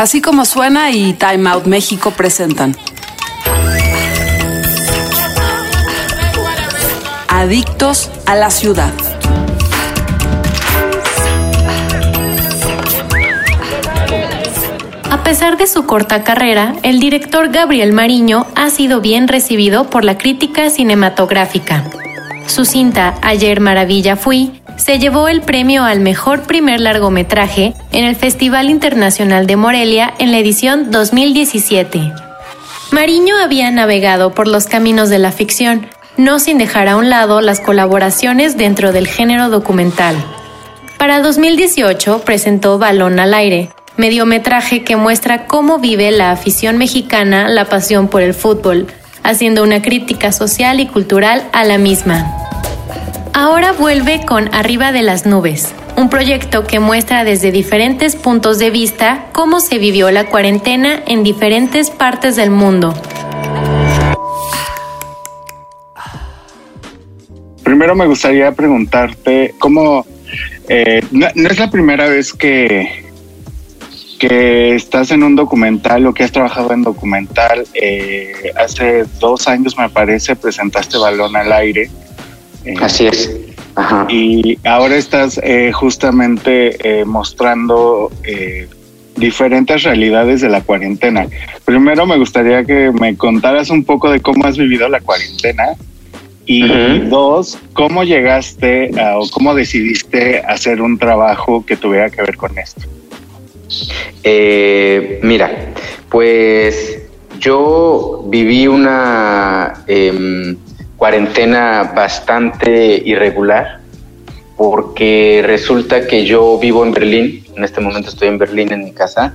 Así como suena y Time Out México presentan. Adictos a la ciudad. A pesar de su corta carrera, el director Gabriel Mariño ha sido bien recibido por la crítica cinematográfica. Su cinta Ayer Maravilla Fui se llevó el premio al mejor primer largometraje en el Festival Internacional de Morelia en la edición 2017. Mariño había navegado por los caminos de la ficción, no sin dejar a un lado las colaboraciones dentro del género documental. Para 2018 presentó Balón al aire, mediometraje que muestra cómo vive la afición mexicana la pasión por el fútbol, haciendo una crítica social y cultural a la misma. Ahora vuelve con Arriba de las Nubes, un proyecto que muestra desde diferentes puntos de vista cómo se vivió la cuarentena en diferentes partes del mundo. Primero me gustaría preguntarte cómo eh, no, es la primera vez que, que estás en un documental o que has trabajado en documental. Eh, hace dos años me parece presentaste Balón al Aire eh, Así es. Y ahora estás eh, justamente eh, mostrando diferentes realidades de la cuarentena. Primero me gustaría que me contaras un poco de cómo has vivido la cuarentena y dos, cómo llegaste o cómo decidiste hacer un trabajo que tuviera que ver con esto. mira, pues yo viví una em, cuarentena bastante irregular porque resulta que yo vivo en Berlín, en este momento estoy en Berlín en mi casa,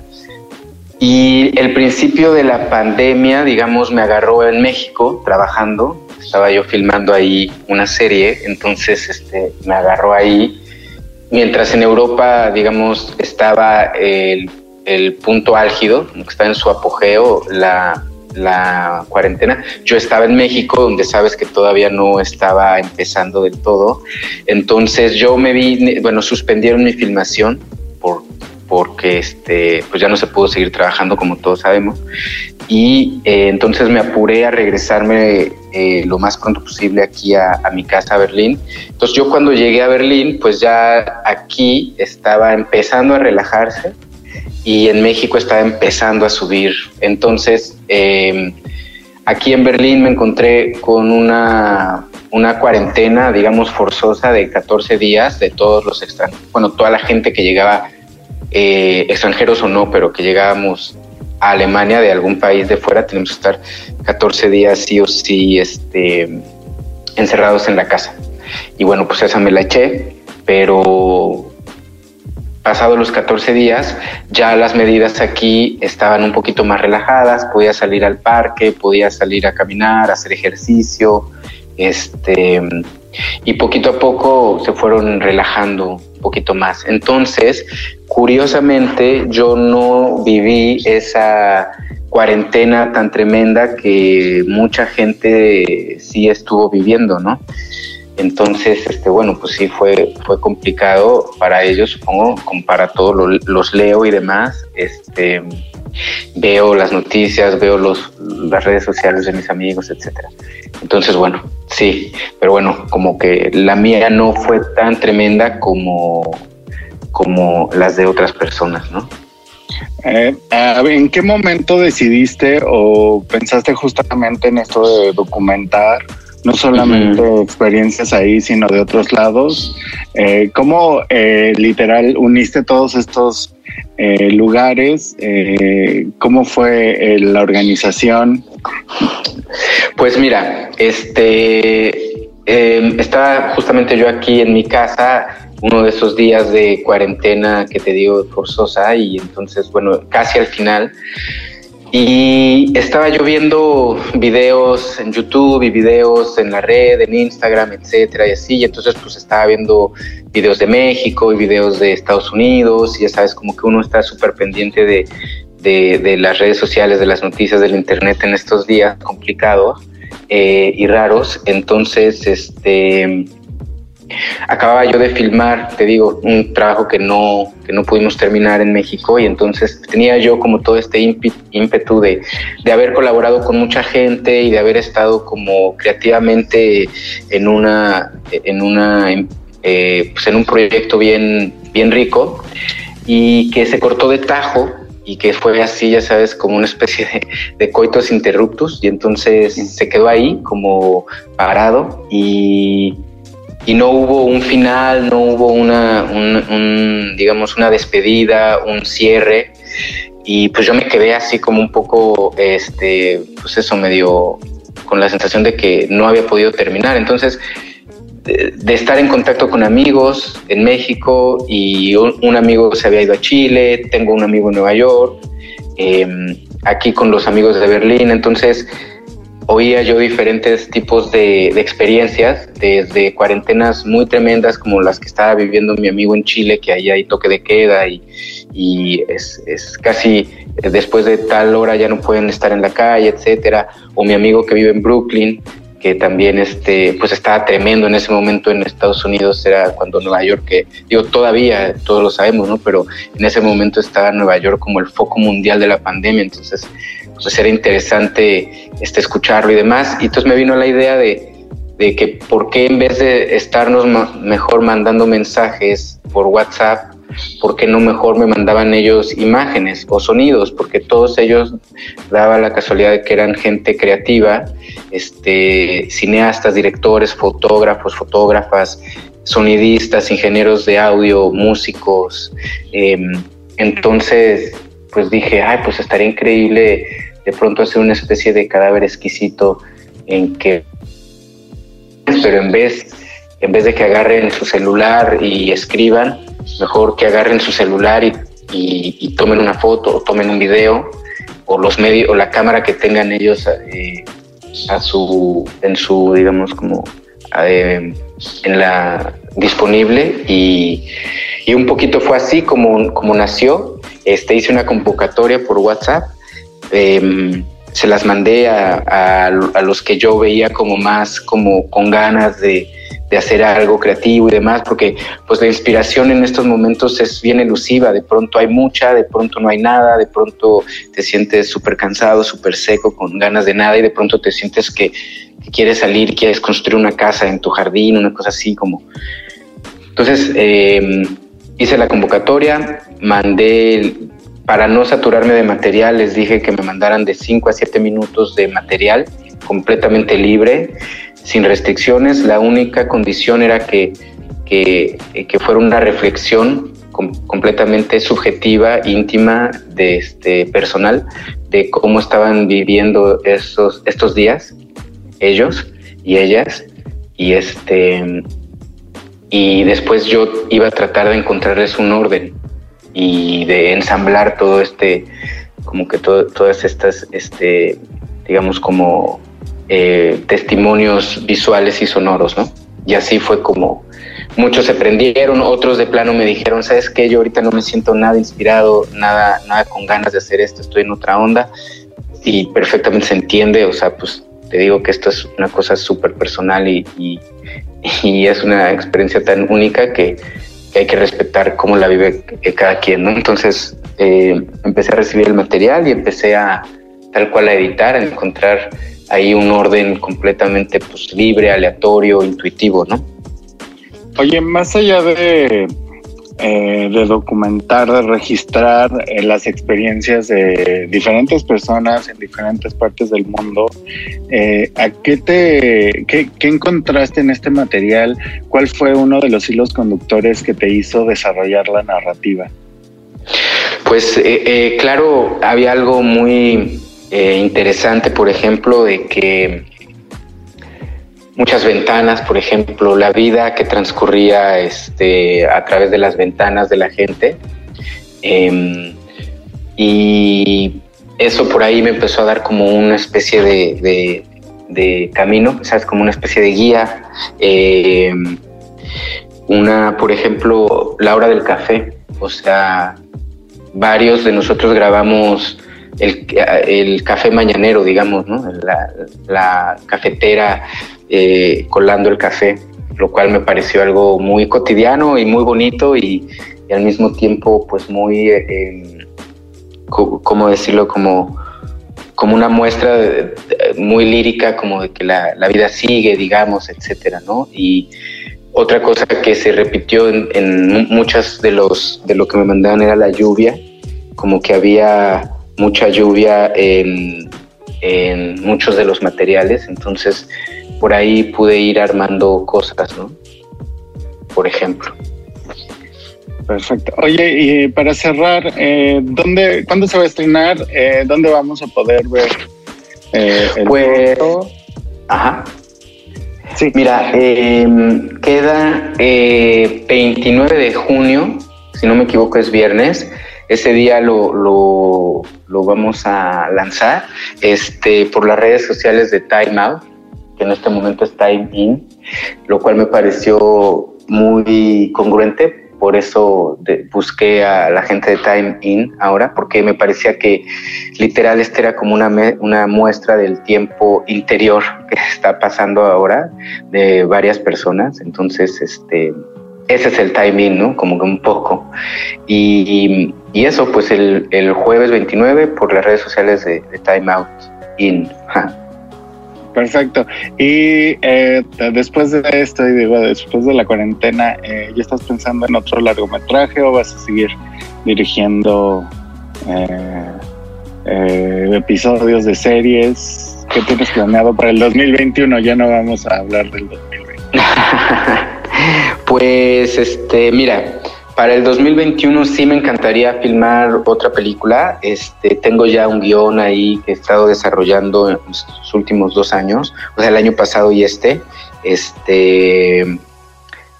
y el principio de la pandemia, digamos, me agarró en México trabajando, estaba yo filmando ahí una serie, entonces este, me agarró ahí, mientras en Europa, digamos, estaba el, el punto álgido, que está en su apogeo, la la cuarentena. Yo estaba en México, donde sabes que todavía no estaba empezando del todo. Entonces yo me vi, bueno, suspendieron mi filmación por, porque este, pues ya no se pudo seguir trabajando como todos sabemos. Y eh, entonces me apuré a regresarme eh, lo más pronto posible aquí a, mi casa Berlín. Entonces yo cuando llegué a Berlín, pues ya aquí estaba empezando a relajarse y en México estaba empezando a subir. Entonces, em, aquí en Berlín me encontré con una, una cuarentena, digamos, forzosa de 14 días de todos los extranjeros, bueno, toda la gente que llegaba, eh, extranjeros o no, pero que llegábamos a Alemania de algún país de fuera, tenemos que estar 14 días sí o sí este, encerrados en la casa. Y bueno, pues esa me la eché, pero pasados los 14 días, ya las medidas aquí estaban un poquito más relajadas, podía salir al parque, podía salir a caminar, hacer ejercicio, este, y poquito a poco se fueron relajando un poquito más. Entonces, curiosamente, yo no viví esa cuarentena tan tremenda que mucha gente sí estuvo viviendo, ¿no? Entonces, este, bueno, pues sí fue, fue complicado para ellos, supongo, como para todos los leo y demás. Este, veo las noticias, veo los, las redes sociales de mis amigos, etcétera. Entonces, bueno, sí, pero bueno, como que la mía no fue tan tremenda como, como las de otras personas, ¿no? Eh, ¿En qué momento decidiste o pensaste justamente en esto de documentar no solamente experiencias ahí, sino de otros lados. Eh, ¿Cómo eh, literal uniste todos estos eh, lugares? Eh, ¿Cómo fue la organización? Pues mira, este em, estaba justamente yo aquí en mi casa uno de esos días de cuarentena que te digo forzosa y entonces bueno casi al final y estaba yo viendo videos en YouTube y videos en la red, en Instagram, etcétera, y así. Y entonces, pues estaba viendo videos de México y videos de Estados Unidos. Y ya sabes, como que uno está súper pendiente de, de, las redes sociales, de las noticias del Internet en estos días complicados eh, y raros. Entonces, este acababa yo de filmar, te digo, un trabajo que no, que no pudimos terminar en México y entonces tenía yo como todo este ímpetu de, de haber colaborado con mucha gente y de haber estado como creativamente en una, en una, eh, pues en un proyecto bien, bien rico y que se cortó de tajo y que fue así, ya sabes, como una especie de, de, coitos interruptus y entonces se quedó ahí como parado y y no hubo un final, no hubo una, un, digamos, una despedida, un cierre. Y pues yo me quedé así como un poco, este, pues eso, medio con la sensación de que no había podido terminar. Entonces, de, estar en contacto con amigos en México y un, amigo se había ido a Chile, tengo un amigo en Nueva York, em, aquí con los amigos de Berlín. Entonces, oía yo diferentes tipos de, experiencias, desde cuarentenas muy tremendas como las que estaba viviendo mi amigo en Chile, que ahí hay toque de queda y, es, casi después de tal hora ya no pueden estar en la calle, etcétera, o mi amigo que vive en Brooklyn, que también este, pues estaba tremendo en ese momento en Estados Unidos, era cuando Nueva York, que digo todavía, todos lo sabemos, ¿no? Pero en ese momento estaba Nueva York como el foco mundial de la pandemia, entonces pues era interesante este, escucharlo y demás. Y entonces me vino la idea de, de que por qué en vez de estarnos mejor mandando mensajes por WhatsApp, ¿por qué no mejor me mandaban ellos imágenes o sonidos? Porque todos ellos daba la casualidad de que eran gente creativa, este, cineastas, directores, fotógrafos, fotógrafas, sonidistas, ingenieros de audio, músicos. Em, entonces, pues dije, ay, pues estaría increíble de pronto hacer una especie de cadáver exquisito en que, pero en vez, en vez de que agarren su celular y escriban, mejor que agarren su celular y, tomen una foto o tomen un video o los medios o la cámara que tengan ellos eh, a su en su digamos como eh, en la disponible y, y, un poquito fue así como, como nació. Este hice una convocatoria por WhatsApp Em, se las mandé a, los que yo veía como más como con ganas de, hacer algo creativo y demás, porque pues la inspiración en estos momentos es bien elusiva, de pronto hay mucha, de pronto no hay nada, de pronto te sientes súper cansado, súper seco, con ganas de nada y de pronto te sientes que, quieres salir, quieres construir una casa en tu jardín, una cosa así como... Entonces em, hice la convocatoria, mandé para no saturarme de material, les dije que me mandaran de 5 a 7 minutos de material completamente libre, sin restricciones. La única condición era que, que, fuera una reflexión completamente subjetiva, íntima, de este, personal, de cómo estaban viviendo estos días, ellos y ellas. Y, este, y después yo iba a tratar de encontrarles un orden y de ensamblar todo este, como que todas estas, este, digamos, como eh, testimonios visuales y sonoros, ¿no? Y así fue como muchos se prendieron, otros de plano me dijeron, ¿sabes qué? Yo ahorita no me siento nada inspirado, nada, nada con ganas de hacer esto, estoy en otra onda y perfectamente se entiende, o sea, pues te digo que esto es una cosa súper personal y, y es una experiencia tan única que hay que respetar cómo la vive cada quien, ¿no? Entonces eh, empecé a recibir el material y empecé a tal cual a editar, a encontrar ahí un orden completamente pues, libre, aleatorio, intuitivo, ¿no? Oye, más allá de eh, de documentar, de registrar eh, las experiencias de diferentes personas en diferentes partes del mundo. Eh, ¿A qué te qué, encontraste en este material? ¿Cuál fue uno de los hilos conductores que te hizo desarrollar la narrativa? Pues claro, había algo muy interesante, por ejemplo, de que muchas ventanas, por ejemplo, la vida que transcurría este, a través de las ventanas de la gente. Em, y eso por ahí me empezó a dar como una especie de, de, camino, ¿sabes? Como una especie de guía. Em, una, por ejemplo, la hora del café. O sea, varios de nosotros grabamos el, café mañanero, digamos, ¿no? La, cafetera eh, colando el café. lo cual me pareció algo muy cotidiano y muy bonito y, al mismo tiempo pues muy, eh, ¿cómo decirlo? Como, como una muestra muy lírica, como de que la, la, vida sigue, digamos, etcétera, ¿no? Y otra cosa que se repitió en, en muchas de los de lo que me mandaban era la lluvia, como que había mucha lluvia en, en muchos de los materiales, entonces por ahí pude ir armando cosas, ¿no? Por ejemplo. Perfecto. Oye, y para cerrar, eh, ¿dónde, ¿cuándo se va a estrenar? Eh, ¿Dónde vamos a poder ver eh, el pues, Ajá. Sí. Mira, em, queda 29 de junio, si no me equivoco es viernes. Ese día lo, lo, vamos a lanzar este, por las redes sociales de Time Out que en este momento es Time In, lo cual me pareció muy congruente. Por eso busqué a la gente de Time In ahora, porque me parecía que literal este era como una, una muestra del tiempo interior que está pasando ahora de varias personas. Entonces, este, ese es el timing, ¿no? Como que un poco. Y, y eso, pues el, el, jueves 29 por las redes sociales de, de Time Out In. Perfecto. Y eh, después de esto, y digo, después de la cuarentena, eh, ¿ya estás pensando en otro largometraje o vas a seguir dirigiendo eh, episodios de series? ¿Qué tienes planeado para el 2021? Ya no vamos a hablar del 2020. pues, este, mira, para el 2021 sí me encantaría filmar otra película. Este, tengo ya un guion ahí que he estado desarrollando en los últimos dos años, o sea, el año pasado y este. Este,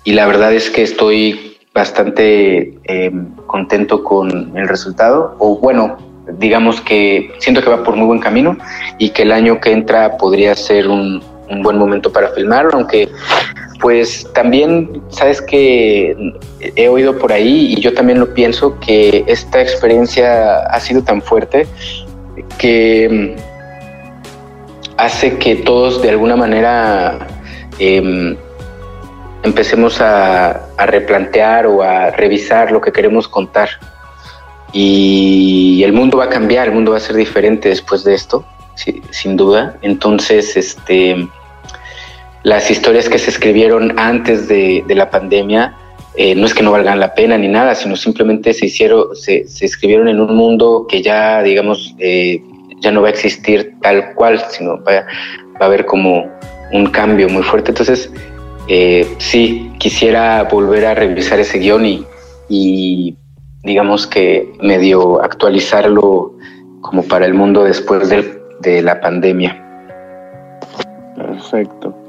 y la verdad es que estoy bastante em, contento con el resultado. O bueno, digamos que siento que va por muy buen camino y que el año que entra podría ser un, un buen momento para filmar, aunque pues también, sabes que he oído por ahí y yo también lo pienso, que esta experiencia ha sido tan fuerte que mm, hace que todos de alguna manera em, empecemos a, replantear o a revisar lo que queremos contar. Y el mundo va a cambiar, el mundo va a ser diferente después de esto, sin duda. Entonces, este las historias que se escribieron antes de, la pandemia eh, no es que no valgan la pena ni nada, sino simplemente se hicieron, se, escribieron en un mundo que ya, digamos, eh, ya no va a existir tal cual, sino va, a haber como un cambio muy fuerte. Entonces, eh, sí, quisiera volver a revisar ese guion y, y digamos que medio actualizarlo como para el mundo después de la pandemia. Perfecto.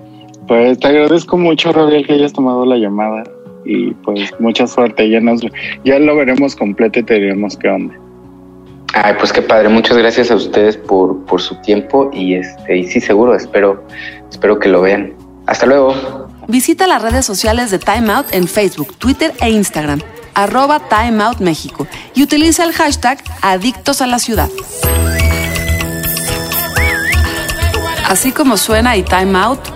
Pues te agradezco mucho, Gabriel, que hayas tomado la llamada y pues mucha suerte. Ya nos, ya lo veremos completo y te diremos qué onda. Ay, pues qué padre. Muchas gracias a ustedes por, por su tiempo y este y sí seguro espero espero que lo vean. Hasta luego. Visita las redes sociales de Time Out en Facebook, Twitter e Instagram arroba Time Out México y utiliza el hashtag Adictos a la Ciudad. Así como suena y Time Out